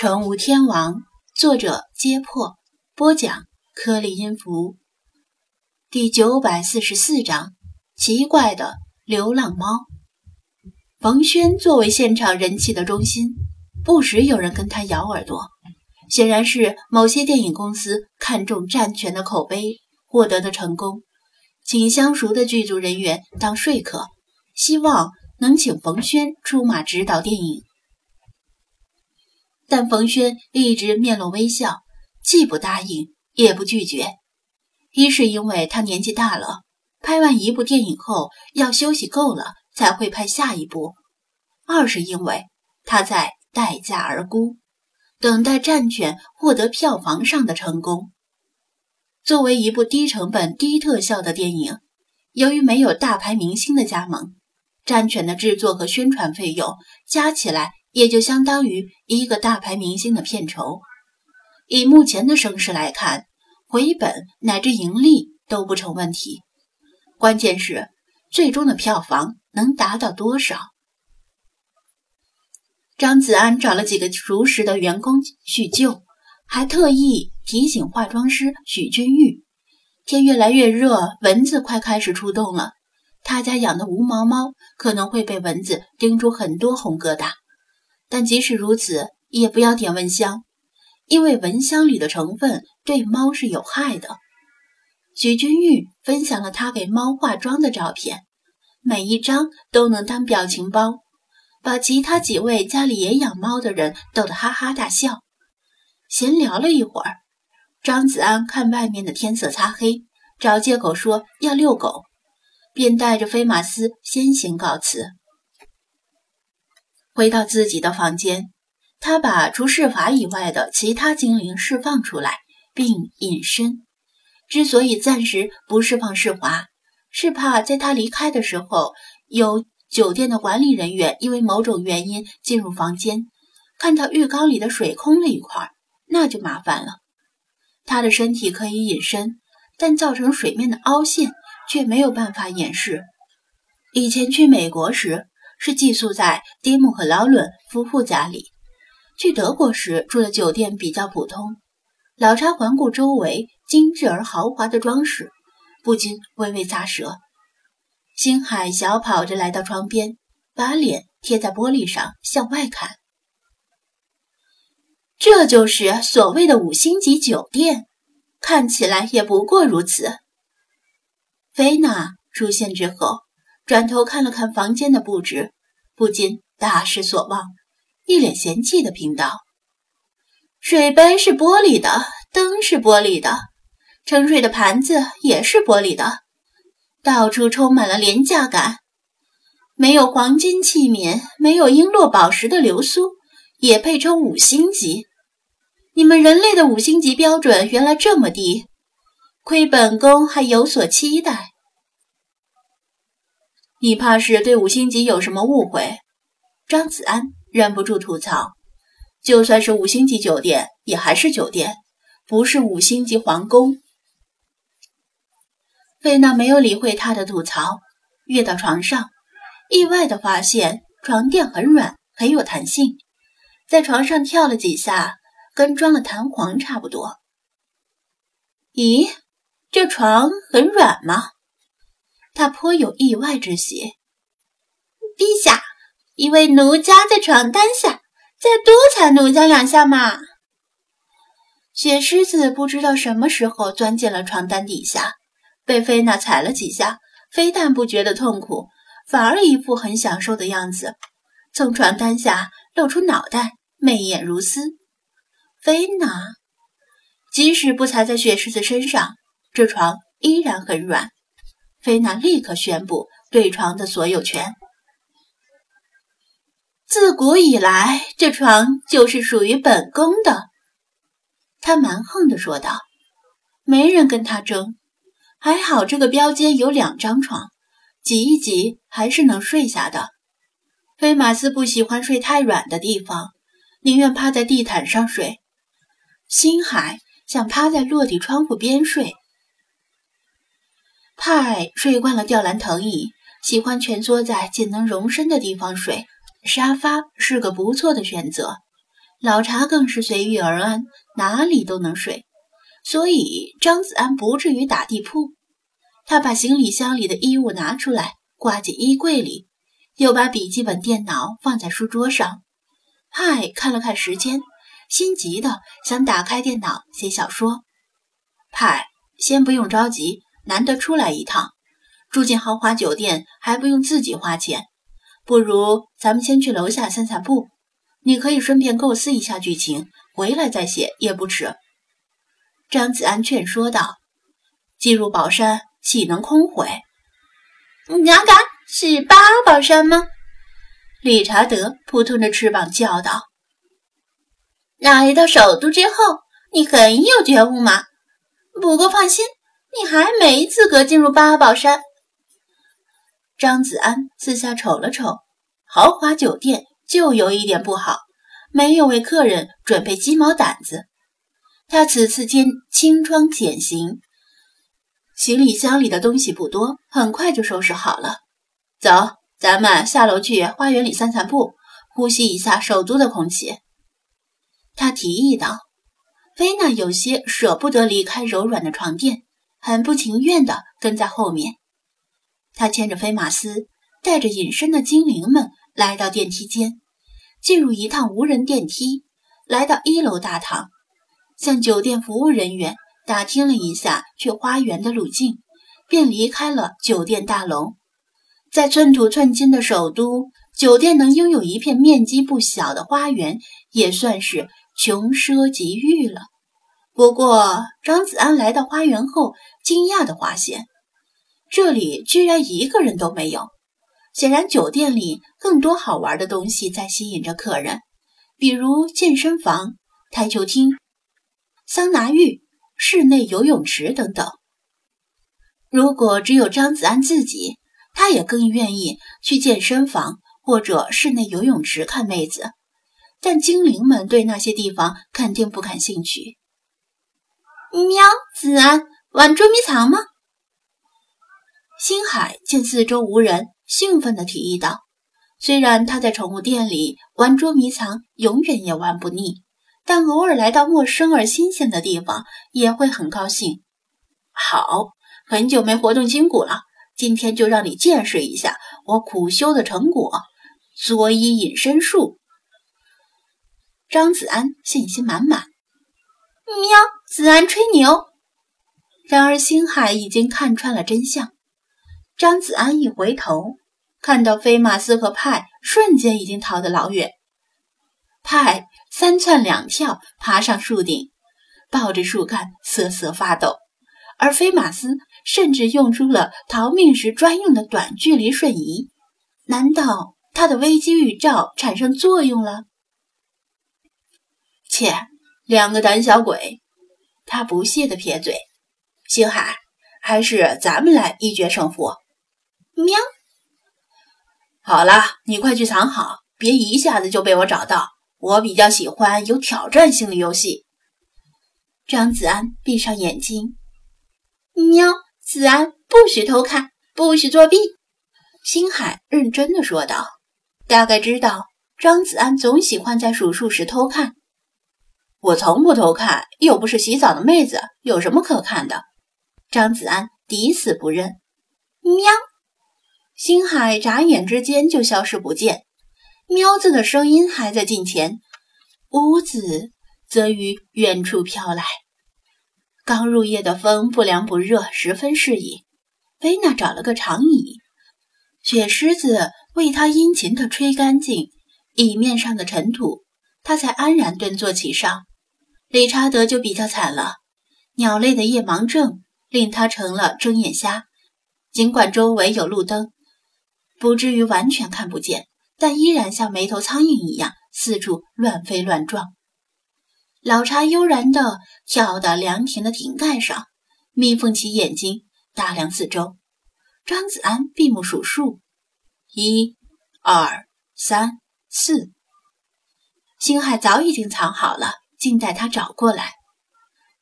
成无天王，作者：揭破，播讲：颗粒音符。第九百四十四章：奇怪的流浪猫。冯轩作为现场人气的中心，不时有人跟他咬耳朵，显然是某些电影公司看中战犬的口碑获得的成功，请相熟的剧组人员当说客，希望能请冯轩出马指导电影。但冯轩一直面露微笑，既不答应，也不拒绝。一是因为他年纪大了，拍完一部电影后要休息够了才会拍下一部；二是因为他在待价而沽，等待《战犬》获得票房上的成功。作为一部低成本、低特效的电影，由于没有大牌明星的加盟，《战犬》的制作和宣传费用加起来。也就相当于一个大牌明星的片酬。以目前的声势来看，回本乃至盈利都不成问题。关键是最终的票房能达到多少？张子安找了几个熟识的员工叙旧，还特意提醒化妆师许君玉：天越来越热，蚊子快开始出动了。他家养的无毛猫可能会被蚊子叮出很多红疙瘩。但即使如此，也不要点蚊香，因为蚊香里的成分对猫是有害的。许君玉分享了他给猫化妆的照片，每一张都能当表情包，把其他几位家里也养猫的人逗得哈哈大笑。闲聊了一会儿，张子安看外面的天色擦黑，找借口说要遛狗，便带着飞马斯先行告辞。回到自己的房间，他把除世法以外的其他精灵释放出来，并隐身。之所以暂时不释放世华，是怕在他离开的时候，有酒店的管理人员因为某种原因进入房间，看到浴缸里的水空了一块，那就麻烦了。他的身体可以隐身，但造成水面的凹陷却没有办法掩饰。以前去美国时。是寄宿在蒂姆和劳伦夫妇家里。去德国时住的酒店比较普通，老查环顾周围精致而豪华的装饰，不禁微微咂舌。星海小跑着来到窗边，把脸贴在玻璃上向外看。这就是所谓的五星级酒店，看起来也不过如此。菲娜出现之后。转头看了看房间的布置，不禁大失所望，一脸嫌弃的评道：“水杯是玻璃的，灯是玻璃的，盛水的盘子也是玻璃的，到处充满了廉价感。没有黄金器皿，没有璎珞宝石的流苏，也配称五星级？你们人类的五星级标准原来这么低，亏本宫还有所期待。”你怕是对五星级有什么误会？张子安忍不住吐槽：“就算是五星级酒店，也还是酒店，不是五星级皇宫。”费娜没有理会他的吐槽，跃到床上，意外的发现床垫很软，很有弹性，在床上跳了几下，跟装了弹簧差不多。咦，这床很软吗？他颇有意外之喜。陛下，一位奴家在床单下，再多踩奴家两下嘛。雪狮子不知道什么时候钻进了床单底下，被菲娜踩了几下，非但不觉得痛苦，反而一副很享受的样子，从床单下露出脑袋，媚眼如丝。菲娜，即使不踩在雪狮子身上，这床依然很软。菲娜立刻宣布对床的所有权。自古以来，这床就是属于本宫的。他蛮横地说道：“没人跟他争。还好这个标间有两张床，挤一挤还是能睡下的。”菲马斯不喜欢睡太软的地方，宁愿趴在地毯上睡。星海想趴在落地窗户边睡。派睡惯了吊篮藤椅，喜欢蜷缩在仅能容身的地方睡。沙发是个不错的选择，老茶更是随遇而安，哪里都能睡，所以张子安不至于打地铺。他把行李箱里的衣物拿出来，挂进衣柜里，又把笔记本电脑放在书桌上。派看了看时间，心急的想打开电脑写小说。派，先不用着急，难得出来一趟，住进豪华酒店还不用自己花钱，不如咱们先去楼下散散步。你可以顺便构思一下剧情，回来再写也不迟。”张子安劝说道。“进入宝山，岂能空回？”“哪敢？是八宝山吗？”理查德扑腾着翅膀叫道。“来到首都之后，你很有觉悟嘛。不过放心，你还没资格进入八宝山。”张子安四下瞅了瞅，豪华酒店。就有一点不好，没有为客人准备鸡毛掸子。他此次间轻装简行，行李箱里的东西不多，很快就收拾好了。走，咱们下楼去花园里散散步，呼吸一下首都的空气。他提议道。菲娜有些舍不得离开柔软的床垫，很不情愿地跟在后面。他牵着菲马斯，带着隐身的精灵们。来到电梯间，进入一趟无人电梯，来到一楼大堂，向酒店服务人员打听了一下去花园的路径，便离开了酒店大楼。在寸土寸金的首都，酒店能拥有一片面积不小的花园，也算是穷奢极欲了。不过，张子安来到花园后，惊讶地发现，这里居然一个人都没有。显然，酒店里更多好玩的东西在吸引着客人，比如健身房、台球厅、桑拿浴、室内游泳池等等。如果只有张子安自己，他也更愿意去健身房或者室内游泳池看妹子。但精灵们对那些地方肯定不感兴趣。喵，子安，玩捉迷藏吗？星海见四周无人。兴奋地提议道：“虽然他在宠物店里玩捉迷藏永远也玩不腻，但偶尔来到陌生而新鲜的地方也会很高兴。”好，很久没活动筋骨了，今天就让你见识一下我苦修的成果——作衣隐身术。张子安信心满满：“喵，子安吹牛。”然而星海已经看穿了真相。张子安一回头。看到菲马斯和派，瞬间已经逃得老远。派三窜两跳爬上树顶，抱着树干瑟瑟发抖，而菲马斯甚至用出了逃命时专用的短距离瞬移。难道他的危机预兆产生作用了？切，两个胆小鬼！他不屑地撇嘴。星海，还是咱们来一决胜负。喵。好了，你快去藏好，别一下子就被我找到。我比较喜欢有挑战性的游戏。张子安闭上眼睛。喵，子安不许偷看，不许作弊。星海认真的说道。大概知道张子安总喜欢在数数时偷看。我从不偷看，又不是洗澡的妹子，有什么可看的？张子安抵死不认。喵。星海眨眼之间就消失不见，喵字的声音还在近前，屋子则于远处飘来。刚入夜的风不凉不热，十分适宜。菲娜找了个长椅，雪狮子为她殷勤地吹干净椅面上的尘土，她才安然蹲坐其上。理查德就比较惨了，鸟类的夜盲症令他成了睁眼瞎，尽管周围有路灯。不至于完全看不见，但依然像没头苍蝇一样四处乱飞乱撞。老茶悠然地跳到凉亭的亭盖上，眯缝起眼睛打量四周。张子安闭目数数：一、二、三、四。星海早已经藏好了，静待他找过来。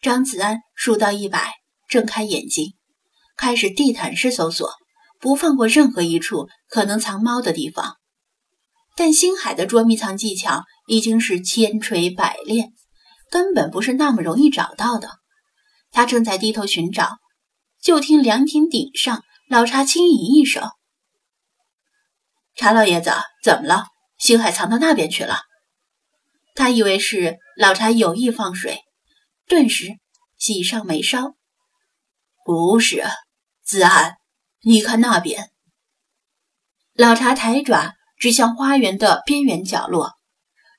张子安数到一百，睁开眼睛，开始地毯式搜索。不放过任何一处可能藏猫的地方。但星海的捉迷藏技巧已经是千锤百炼，根本不是那么容易找到的。他正在低头寻找，就听凉亭顶上老茶轻吟一声：“茶老爷子，怎么了？星海藏到那边去了？”他以为是老茶有意放水，顿时喜上眉梢。不是，子安，你看那边。老茶抬爪指向花园的边缘角落。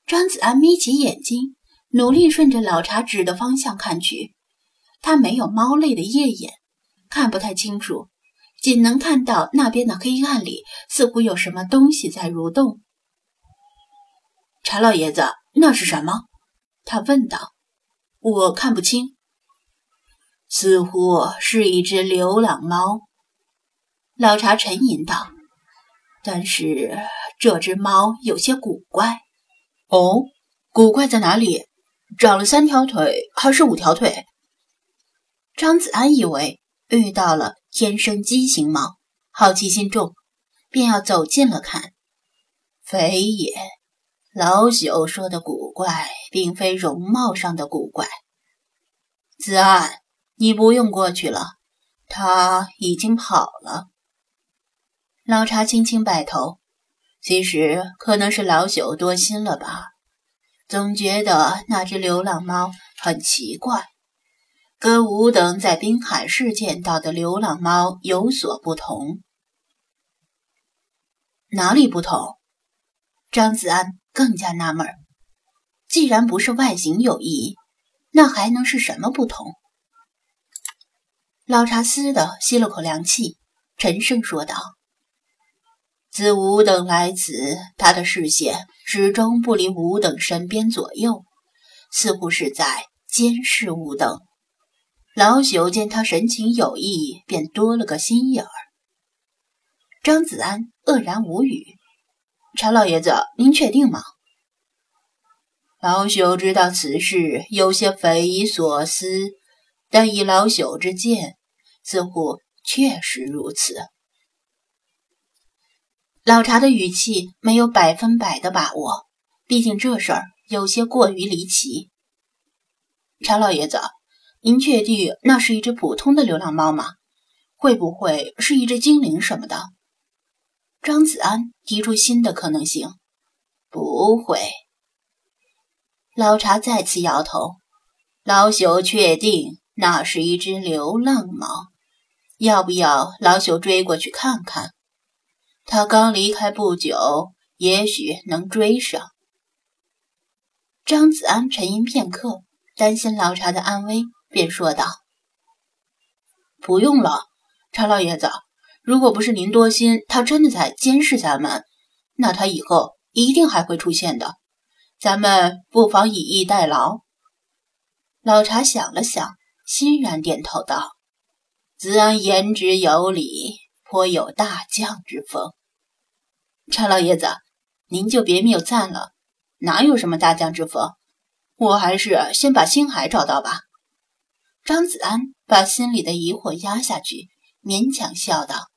张子安眯起眼睛，努力顺着老茶指的方向看去。他没有猫类的夜眼，看不太清楚，仅能看到那边的黑暗里似乎有什么东西在蠕动。茶老爷子。那是什么？他问道。我看不清，似乎是一只流浪猫。老茶沉吟道。但是这只猫有些古怪。哦，古怪在哪里？长了三条腿还是五条腿？张子安以为遇到了天生畸形猫，好奇心重，便要走近了看。非也。老朽说的古怪，并非容貌上的古怪。子安，你不用过去了，他已经跑了。老茶轻轻摆头，其实可能是老朽多心了吧，总觉得那只流浪猫很奇怪，跟吾等在滨海市见到的流浪猫有所不同。哪里不同？张子安。更加纳闷儿，既然不是外形有异，那还能是什么不同？老茶嘶的吸了口凉气，沉声说道：“自吾等来此，他的视线始终不离吾等身边左右，似乎是在监视吾等。老朽见他神情有异，便多了个心眼儿。”张子安愕然无语。查老爷子，您确定吗？老朽知道此事有些匪夷所思，但以老朽之见，似乎确实如此。老茶的语气没有百分百的把握，毕竟这事儿有些过于离奇。查老爷子，您确定那是一只普通的流浪猫吗？会不会是一只精灵什么的？张子安提出新的可能性，不会。老茶再次摇头。老朽确定那是一只流浪猫，要不要老朽追过去看看？他刚离开不久，也许能追上。张子安沉吟片刻，担心老茶的安危，便说道：“不用了，查老爷子。”如果不是您多心，他真的在监视咱们，那他以后一定还会出现的。咱们不妨以逸待劳。老茶想了想，欣然点头道：“子安言之有理，颇有大将之风。”查老爷子，您就别谬赞了，哪有什么大将之风？我还是先把星海找到吧。张子安把心里的疑惑压下去，勉强笑道。